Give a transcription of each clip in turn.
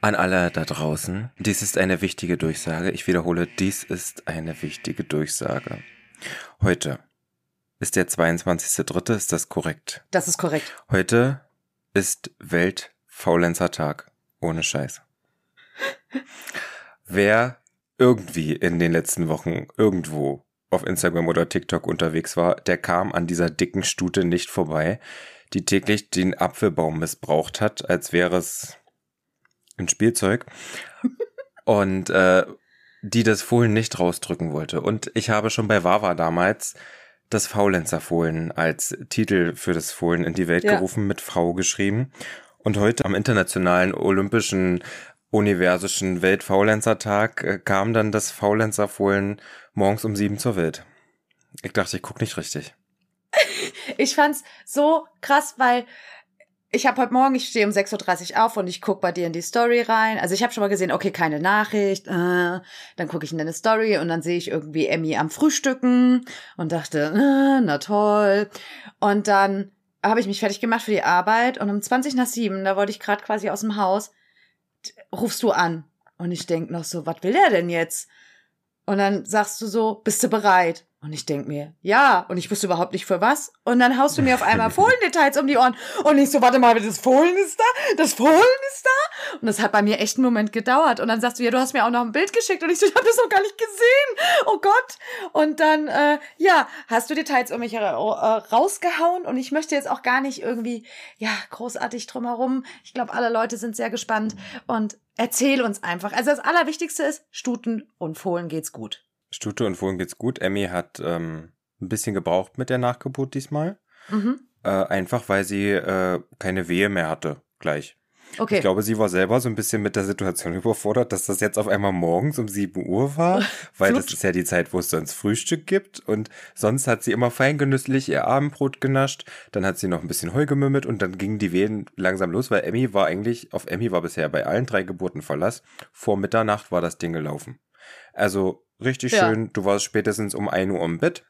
An alle da draußen, dies ist eine wichtige Durchsage. Ich wiederhole, dies ist eine wichtige Durchsage. Heute ist der 22.3., ist das korrekt? Das ist korrekt. Heute ist Weltfaulenzer-Tag. Ohne Scheiß. Wer irgendwie in den letzten Wochen irgendwo auf Instagram oder TikTok unterwegs war, der kam an dieser dicken Stute nicht vorbei, die täglich den Apfelbaum missbraucht hat, als wäre es ein Spielzeug und äh, die das Fohlen nicht rausdrücken wollte. Und ich habe schon bei Wawa damals das Faulenzer-Fohlen als Titel für das Fohlen in die Welt ja. gerufen, mit Frau geschrieben. Und heute am Internationalen Olympischen Universischen Weltfaulenzer-Tag äh, kam dann das Faulenzer-Fohlen morgens um sieben zur Welt. Ich dachte, ich guck nicht richtig. ich fand's so krass, weil ich habe heute Morgen, ich stehe um 6.30 Uhr auf und ich guck bei dir in die Story rein. Also ich habe schon mal gesehen, okay, keine Nachricht. Äh, dann gucke ich in deine Story und dann sehe ich irgendwie Emmy am Frühstücken und dachte, äh, na toll. Und dann habe ich mich fertig gemacht für die Arbeit und um 20 nach 7, da wollte ich gerade quasi aus dem Haus, rufst du an. Und ich denk noch so, was will der denn jetzt? Und dann sagst du so, bist du bereit? Und ich denk mir, ja, und ich wusste überhaupt nicht für was. Und dann haust du mir auf einmal Fohlendetails um die Ohren. Und ich so, warte mal, das Fohlen ist da? Das Fohlen ist da? Und das hat bei mir echt einen Moment gedauert. Und dann sagst du, ja, du hast mir auch noch ein Bild geschickt. Und ich so, ich habe das noch gar nicht gesehen. Oh Gott. Und dann, äh, ja, hast du Details um mich äh, rausgehauen. Und ich möchte jetzt auch gar nicht irgendwie, ja, großartig drumherum. Ich glaube, alle Leute sind sehr gespannt. Und erzähl uns einfach. Also das Allerwichtigste ist, Stuten und Fohlen geht's gut. Stute und Fohlen geht's gut. Emmy hat ähm, ein bisschen gebraucht mit der Nachgeburt diesmal. Mhm. Äh, einfach weil sie äh, keine Wehe mehr hatte, gleich. Okay. Ich glaube, sie war selber so ein bisschen mit der Situation überfordert, dass das jetzt auf einmal morgens um 7 Uhr war, weil das ist ja die Zeit, wo es sonst Frühstück gibt. Und sonst hat sie immer feingenüsslich ihr Abendbrot genascht, dann hat sie noch ein bisschen Heu gemümmelt und dann gingen die Wehen langsam los, weil Emmy war eigentlich, auf Emmy war bisher bei allen drei Geburten Verlass. Vor Mitternacht war das Ding gelaufen. Also richtig ja. schön, du warst spätestens um 1 Uhr im Bett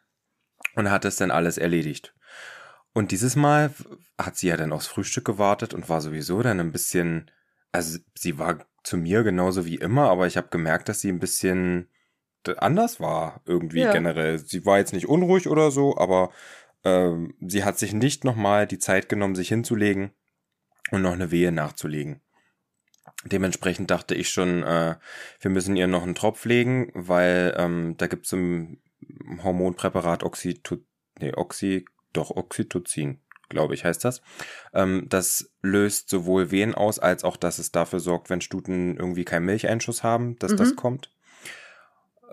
und hattest dann alles erledigt. Und dieses Mal hat sie ja dann aufs Frühstück gewartet und war sowieso dann ein bisschen, also sie war zu mir genauso wie immer, aber ich habe gemerkt, dass sie ein bisschen anders war irgendwie ja. generell. Sie war jetzt nicht unruhig oder so, aber ähm, sie hat sich nicht nochmal die Zeit genommen, sich hinzulegen und noch eine Wehe nachzulegen. Dementsprechend dachte ich schon, äh, wir müssen ihr noch einen Tropf legen, weil ähm, da gibt es ein Hormonpräparat Oxytocin, nee, Oxy, doch Oxytocin, glaube ich, heißt das. Ähm, das löst sowohl Wehen aus, als auch, dass es dafür sorgt, wenn Stuten irgendwie keinen Milcheinschuss haben, dass mhm. das kommt.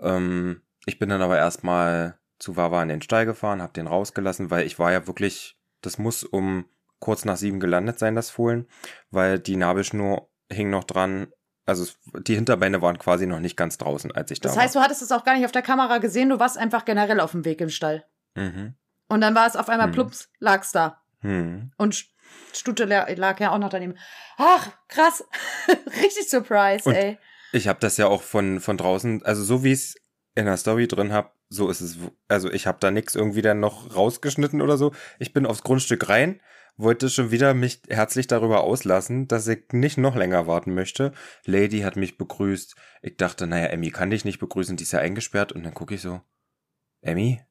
Ähm, ich bin dann aber erstmal zu Wawa in den Stall gefahren, habe den rausgelassen, weil ich war ja wirklich, das muss um kurz nach sieben gelandet sein, das Fohlen, weil die Nabelschnur hing noch dran. Also die Hinterbeine waren quasi noch nicht ganz draußen, als ich da war. Das heißt, du hattest es auch gar nicht auf der Kamera gesehen, du warst einfach generell auf dem Weg im Stall. Mhm. Und dann war es auf einmal mhm. plups, lag's da. Mhm. Und Stute lag ja auch noch daneben. Ach, krass. Richtig surprise, Und ey. Ich habe das ja auch von, von draußen, also so wie ich es in der Story drin habe, so ist es. Also ich habe da nichts irgendwie dann noch rausgeschnitten oder so. Ich bin aufs Grundstück rein, wollte schon wieder mich herzlich darüber auslassen, dass ich nicht noch länger warten möchte. Lady hat mich begrüßt. Ich dachte, naja, Emmy kann dich nicht begrüßen, die ist ja eingesperrt. Und dann gucke ich so, Emmy?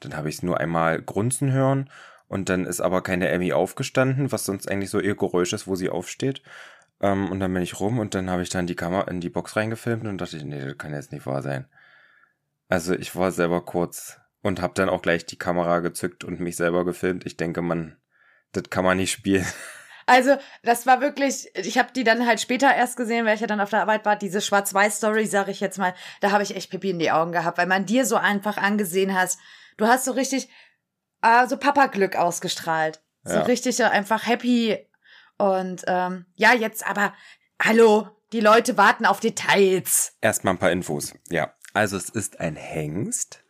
Dann habe ich es nur einmal grunzen hören und dann ist aber keine Emmy aufgestanden, was sonst eigentlich so ihr Geräusch ist, wo sie aufsteht. Ähm, und dann bin ich rum und dann habe ich dann die Kamera in die Box reingefilmt und dachte, nee, das kann jetzt nicht wahr sein. Also ich war selber kurz und habe dann auch gleich die Kamera gezückt und mich selber gefilmt. Ich denke, man das kann man nicht spielen. Also, das war wirklich, ich habe die dann halt später erst gesehen, weil ich ja dann auf der Arbeit war, diese Schwarz-Weiß-Story, sage ich jetzt mal, da habe ich echt Pipi in die Augen gehabt, weil man dir so einfach angesehen hast. Du hast so richtig äh, so Papa-Glück ausgestrahlt. So ja. richtig einfach happy. Und ähm, ja, jetzt aber, hallo, die Leute warten auf Details. Erstmal ein paar Infos. Ja, also es ist ein Hengst.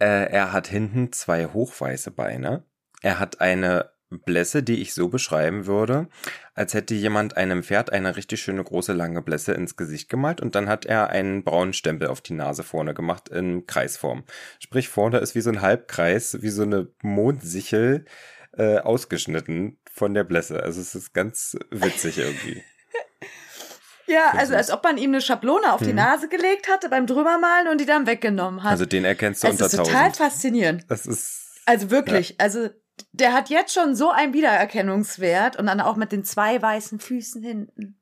Äh, er hat hinten zwei hochweiße Beine. Er hat eine Blässe, die ich so beschreiben würde, als hätte jemand einem Pferd eine richtig schöne große lange Blässe ins Gesicht gemalt und dann hat er einen braunen Stempel auf die Nase vorne gemacht in Kreisform. Sprich, vorne ist wie so ein Halbkreis, wie so eine Mondsichel äh, ausgeschnitten von der Blässe. Also es ist ganz witzig irgendwie. Ja, also als ob man ihm eine Schablone auf die hm. Nase gelegt hatte beim Drübermalen und die dann weggenommen hat. Also den erkennst du es unter ist total faszinierend. Das ist. Also wirklich, ja. also der hat jetzt schon so einen Wiedererkennungswert und dann auch mit den zwei weißen Füßen hinten.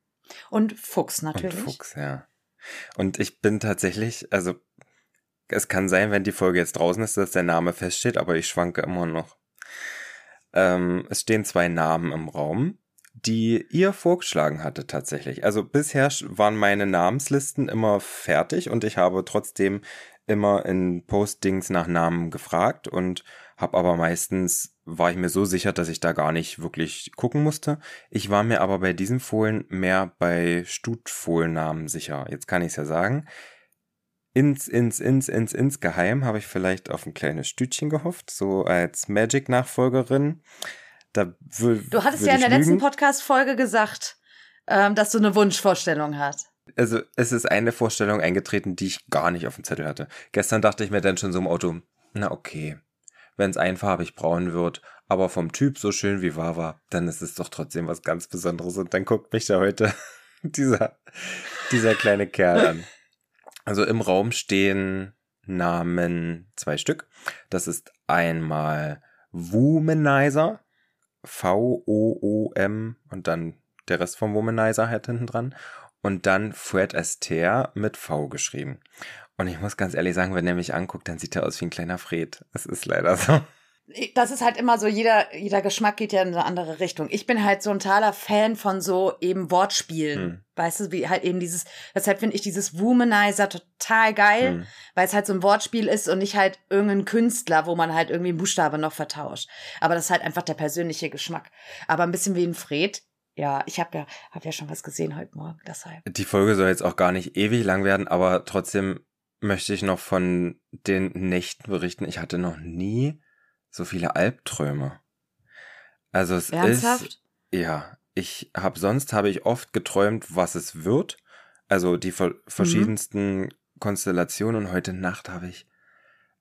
Und Fuchs natürlich. Und Fuchs, ja. Und ich bin tatsächlich, also es kann sein, wenn die Folge jetzt draußen ist, dass der Name feststeht, aber ich schwanke immer noch. Ähm, es stehen zwei Namen im Raum, die ihr vorgeschlagen hatte tatsächlich. Also bisher waren meine Namenslisten immer fertig und ich habe trotzdem immer in Postings nach Namen gefragt und habe aber meistens war ich mir so sicher, dass ich da gar nicht wirklich gucken musste. Ich war mir aber bei diesen Fohlen mehr bei Stutfohlennamen sicher. Jetzt kann ich es ja sagen. Ins, ins, ins, ins, ins Geheim habe ich vielleicht auf ein kleines Stütchen gehofft, so als Magic-Nachfolgerin. Da du hattest ja in der lügen. letzten Podcast-Folge gesagt, ähm, dass du eine Wunschvorstellung hast. Also es ist eine Vorstellung eingetreten, die ich gar nicht auf dem Zettel hatte. Gestern dachte ich mir dann schon so im Auto, na okay, wenn es einfarbig braun wird, aber vom Typ so schön wie Wawa, dann ist es doch trotzdem was ganz Besonderes. Und dann guckt mich da heute dieser, dieser kleine Kerl an. Also im Raum stehen Namen zwei Stück. Das ist einmal Womanizer, V-O-O-M und dann der Rest vom Womanizer halt hinten dran. Und dann Fred Astaire mit V geschrieben. Und ich muss ganz ehrlich sagen, wenn er mich anguckt, dann sieht er aus wie ein kleiner Fred. Es ist leider so. Das ist halt immer so, jeder, jeder Geschmack geht ja in eine andere Richtung. Ich bin halt so ein totaler Fan von so eben Wortspielen. Hm. Weißt du, wie halt eben dieses, deshalb finde ich dieses Womanizer total geil, hm. weil es halt so ein Wortspiel ist und nicht halt irgendein Künstler, wo man halt irgendwie einen Buchstabe noch vertauscht. Aber das ist halt einfach der persönliche Geschmack. Aber ein bisschen wie ein Fred, ja, ich habe ja, hab ja schon was gesehen heute Morgen, deshalb. Die Folge soll jetzt auch gar nicht ewig lang werden, aber trotzdem möchte ich noch von den Nächten berichten. Ich hatte noch nie so viele Albträume. Also es Ernsthaft? ist ja, ich habe sonst habe ich oft geträumt, was es wird. Also die mhm. verschiedensten mhm. Konstellationen und heute Nacht habe ich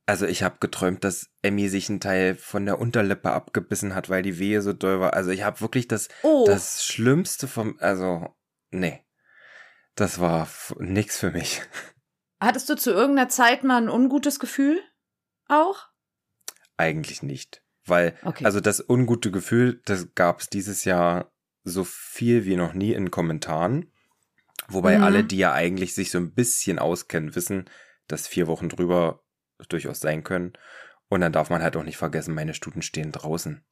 also ich habe geträumt, dass Emmy sich einen Teil von der Unterlippe abgebissen hat, weil die Wehe so doll war. Also ich habe wirklich das oh. das Schlimmste vom also nee. Das war nix für mich. Hattest du zu irgendeiner Zeit mal ein ungutes Gefühl? Auch? Eigentlich nicht. Weil, okay. also das ungute Gefühl, das gab es dieses Jahr so viel wie noch nie in Kommentaren. Wobei mhm. alle, die ja eigentlich sich so ein bisschen auskennen, wissen, dass vier Wochen drüber durchaus sein können. Und dann darf man halt auch nicht vergessen, meine Stuten stehen draußen.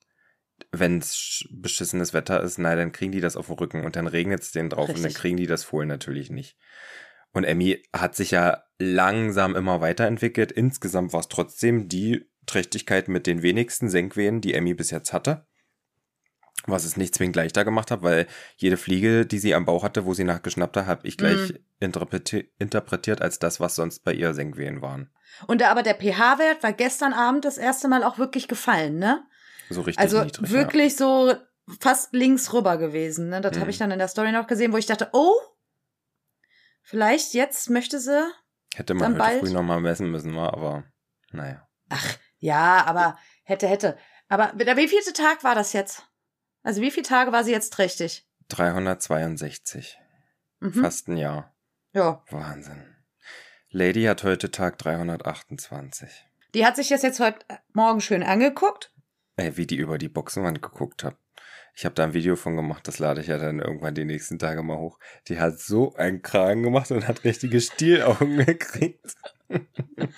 Wenn es beschissenes Wetter ist, na, dann kriegen die das auf dem Rücken und dann regnet es denen drauf Richtig. und dann kriegen die das Fohlen natürlich nicht. Und Emmy hat sich ja langsam immer weiterentwickelt. Insgesamt war es trotzdem die Trächtigkeit mit den wenigsten Senkwehen, die Emmy bis jetzt hatte. Was es nicht zwingend leichter gemacht hat, weil jede Fliege, die sie am Bauch hatte, wo sie nachgeschnappt hat, habe ich gleich mhm. interpreti interpretiert als das, was sonst bei ihr Senkwehen waren. Und da aber der pH-Wert war gestern Abend das erste Mal auch wirklich gefallen, ne? So richtig Also niedrig, wirklich ja. so fast links rüber gewesen. Ne? Das mhm. habe ich dann in der Story noch gesehen, wo ich dachte, oh, Vielleicht jetzt möchte sie. Hätte man heute bald? früh nochmal messen müssen, war, aber naja. Ach, ja, aber hätte, hätte. Aber wie vielte Tag war das jetzt? Also wie viele Tage war sie jetzt trächtig? 362. Mhm. Fast ein Jahr. Ja. Wahnsinn. Lady hat heute Tag 328. Die hat sich das jetzt heute Morgen schön angeguckt. Ey, wie die über die Boxenwand geguckt hat. Ich habe da ein Video von gemacht, das lade ich ja dann irgendwann die nächsten Tage mal hoch. Die hat so einen Kragen gemacht und hat richtige Stielaugen gekriegt.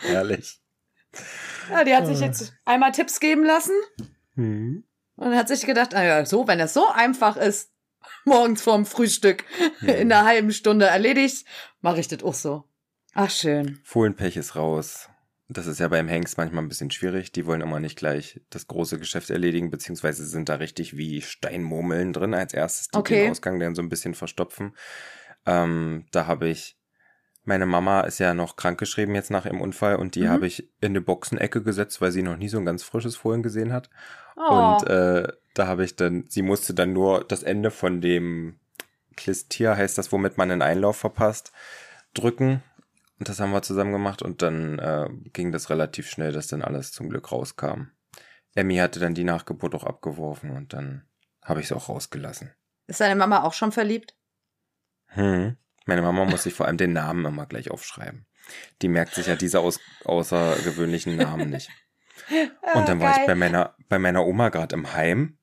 Herrlich. Ja, die hat sich jetzt einmal Tipps geben lassen. Mhm. Und hat sich gedacht, naja, so, wenn es so einfach ist, morgens vorm Frühstück mhm. in einer halben Stunde erledigt, mache ich das auch so. Ach, schön. Fohlenpech ist raus. Das ist ja beim Hengst manchmal ein bisschen schwierig. Die wollen immer nicht gleich das große Geschäft erledigen, beziehungsweise sind da richtig wie Steinmurmeln drin als erstes, die okay. den Ausgang dann so ein bisschen verstopfen. Ähm, da habe ich, meine Mama ist ja noch krankgeschrieben jetzt nach ihrem Unfall und die mhm. habe ich in eine Boxenecke gesetzt, weil sie noch nie so ein ganz frisches Fohlen gesehen hat. Oh. Und äh, da habe ich dann, sie musste dann nur das Ende von dem Klistier, heißt das, womit man einen Einlauf verpasst, drücken und das haben wir zusammen gemacht und dann äh, ging das relativ schnell, dass dann alles zum Glück rauskam. Emmy hatte dann die Nachgeburt auch abgeworfen und dann habe ich es auch rausgelassen. Ist deine Mama auch schon verliebt? Hm. Meine Mama muss sich vor allem den Namen immer gleich aufschreiben. Die merkt sich ja diese aus, außergewöhnlichen Namen nicht. Und dann war Geil. ich bei meiner, bei meiner Oma gerade im Heim.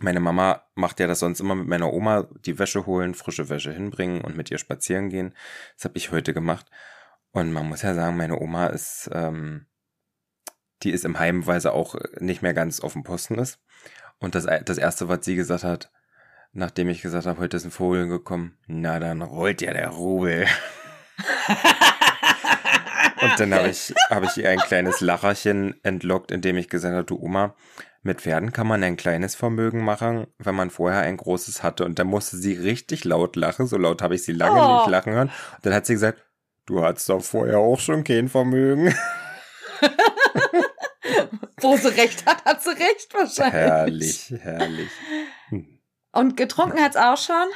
Meine Mama macht ja das sonst immer mit meiner Oma, die Wäsche holen, frische Wäsche hinbringen und mit ihr spazieren gehen. Das habe ich heute gemacht. Und man muss ja sagen, meine Oma ist, ähm, die ist im Heim, weil sie auch nicht mehr ganz auf dem Posten ist. Und das, das erste, was sie gesagt hat, nachdem ich gesagt habe, heute ist ein Vogel gekommen, na dann rollt ja der Rubel. Und dann habe ich, hab ich ihr ein kleines Lacherchen entlockt, indem ich gesagt habe, du Oma, mit Pferden kann man ein kleines Vermögen machen, wenn man vorher ein großes hatte. Und dann musste sie richtig laut lachen, so laut habe ich sie lange oh. nicht lachen hören. Und dann hat sie gesagt, du hattest doch vorher auch schon kein Vermögen. Wo sie recht hat, hat sie recht wahrscheinlich. Herrlich, herrlich. Hm. Und getrunken hat's auch schon?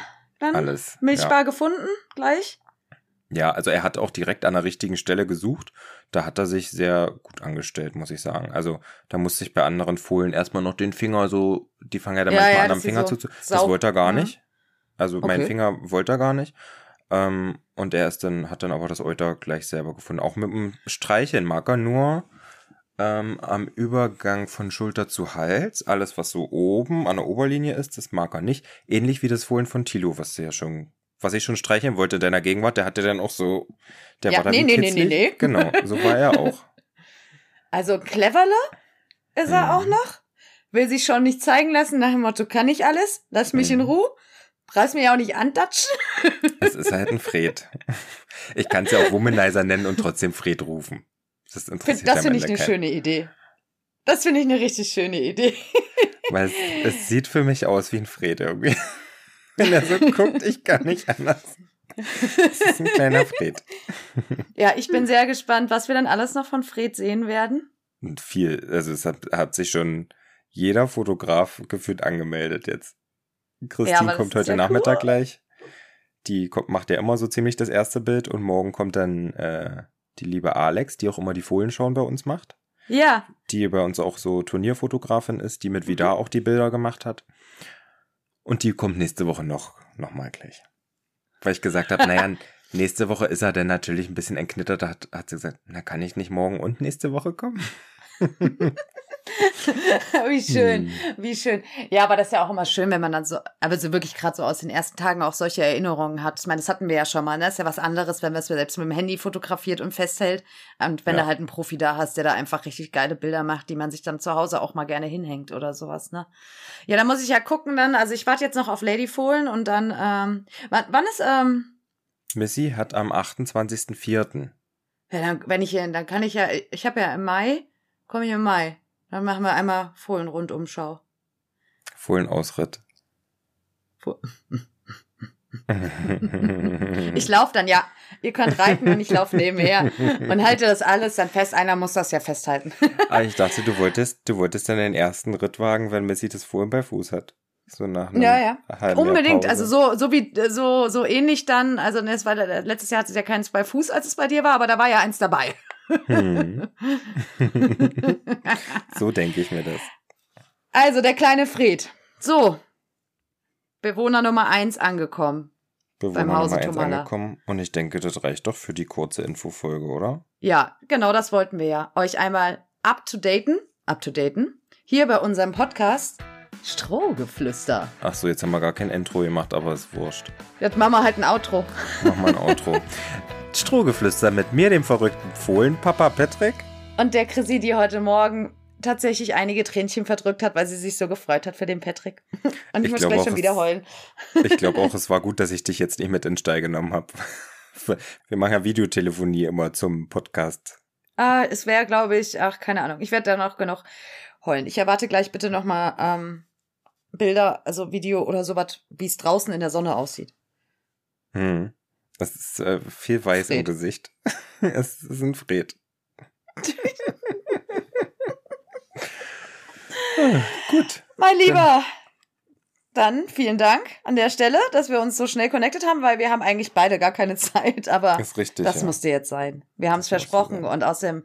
Dann Alles. Milchbar ja. gefunden, gleich? Ja, also er hat auch direkt an der richtigen Stelle gesucht. Da hat er sich sehr gut angestellt, muss ich sagen. Also da musste ich bei anderen Fohlen erstmal noch den Finger so, die fangen ja dann ja, manchmal ja, an am Finger so zu. Das wollte er gar mhm. nicht. Also okay. mein Finger wollte er gar nicht. Ähm, und er ist dann, hat dann aber das Euter gleich selber gefunden. Auch mit einem Streicheln mag er nur ähm, am Übergang von Schulter zu Hals. Alles, was so oben an der Oberlinie ist, das mag er nicht. Ähnlich wie das Fohlen von Tilo, was du ja schon was ich schon streicheln wollte in deiner Gegenwart, der hatte dann auch so, der ja, war dann nee, nee, nee, nee, nee. Genau, so war er auch. Also cleverle ist er mhm. auch noch. Will sich schon nicht zeigen lassen nach dem Motto, kann ich alles? Lass mich mhm. in Ruhe. Preis mir ja auch nicht antatschen. Es ist halt ein Fred. Ich kann es ja auch Womanizer nennen und trotzdem Fred rufen. Das, interessiert das finde ich eine kein. schöne Idee. Das finde ich eine richtig schöne Idee. Weil es, es sieht für mich aus wie ein Fred irgendwie. Wenn er so guckt, ich kann nicht anders. Das ist ein kleiner Fred. Ja, ich bin sehr gespannt, was wir dann alles noch von Fred sehen werden. Und viel. Also es hat, hat sich schon jeder Fotograf gefühlt angemeldet jetzt. Christine ja, kommt heute Nachmittag cool. gleich. Die kommt, macht ja immer so ziemlich das erste Bild und morgen kommt dann äh, die liebe Alex, die auch immer die Folienschauen bei uns macht. Ja. Die bei uns auch so Turnierfotografin ist, die mit Vidar mhm. auch die Bilder gemacht hat. Und die kommt nächste Woche noch, noch mal gleich. Weil ich gesagt habe, naja, nächste Woche ist er dann natürlich ein bisschen entknittert. Da hat, hat sie gesagt, na, kann ich nicht morgen und nächste Woche kommen? wie schön, hm. wie schön. Ja, aber das ist ja auch immer schön, wenn man dann so, aber so wirklich gerade so aus den ersten Tagen auch solche Erinnerungen hat. Ich meine, das hatten wir ja schon mal, ne? Das ist ja was anderes, wenn man es selbst mit dem Handy fotografiert und festhält. Und wenn ja. du halt einen Profi da hast, der da einfach richtig geile Bilder macht, die man sich dann zu Hause auch mal gerne hinhängt oder sowas, ne? Ja, da muss ich ja gucken dann. Also ich warte jetzt noch auf Lady Fohlen und dann, ähm, wann, wann ist, ähm, Missy hat am 28.04. Ja, dann, wenn ich, dann kann ich ja, ich habe ja im Mai, komme ich im Mai. Dann machen wir einmal Fohlenrundumschau. Fohlenausritt. Foh ich laufe dann, ja. Ihr könnt reiten und ich laufe nebenher und halte das alles dann fest. Einer muss das ja festhalten. ah, ich dachte, du wolltest, du wolltest dann den ersten Ritt wagen, wenn Missy das Fohlen bei Fuß hat. So nach einem Ja, ja. Unbedingt. Also so, so wie, so, so ähnlich dann. Also, ne, es war, letztes Jahr hatte es ja keins bei Fuß, als es bei dir war, aber da war ja eins dabei. Hm. so denke ich mir das. Also, der kleine Fred. So. Bewohner Nummer eins angekommen. Bewohner beim Hause Nummer eins angekommen. Und ich denke, das reicht doch für die kurze Infofolge, oder? Ja, genau, das wollten wir ja. Euch einmal up to daten, up to daten, hier bei unserem Podcast Strohgeflüster. Ach so, jetzt haben wir gar kein Intro gemacht, aber ist wurscht. Jetzt machen wir halt ein Outro. Mach mal ein Outro. Strohgeflüster mit mir, dem verrückten Fohlen, Papa Patrick. Und der Chrissy, die heute Morgen tatsächlich einige Tränchen verdrückt hat, weil sie sich so gefreut hat für den Patrick. Und ich, ich muss gleich schon wieder heulen. Ich glaube auch, es war gut, dass ich dich jetzt nicht mit in den Stall genommen habe. Wir machen ja Videotelefonie immer zum Podcast. Ah, es wäre, glaube ich, ach, keine Ahnung. Ich werde da noch genug heulen. Ich erwarte gleich bitte nochmal ähm, Bilder, also Video oder sowas, wie es draußen in der Sonne aussieht. Hm. Das ist äh, viel weiß Fred. im Gesicht. es ist ein Fred. ah, gut. Mein Lieber, dann, dann vielen Dank an der Stelle, dass wir uns so schnell connected haben, weil wir haben eigentlich beide gar keine Zeit, aber richtig, das ja. musste jetzt sein. Wir haben es versprochen und außerdem,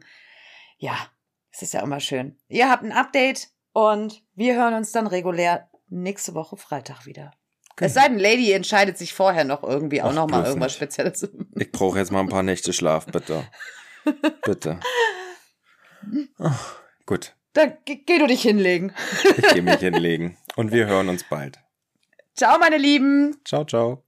ja, es ist ja immer schön. Ihr habt ein Update und wir hören uns dann regulär nächste Woche Freitag wieder. Es sei denn, Lady entscheidet sich vorher noch irgendwie auch noch mal irgendwas nicht. Spezielles. Ich brauche jetzt mal ein paar Nächte Schlaf, bitte. bitte. Oh, gut. Dann geh, geh du dich hinlegen. ich gehe mich hinlegen. Und wir hören uns bald. Ciao, meine Lieben. Ciao, ciao.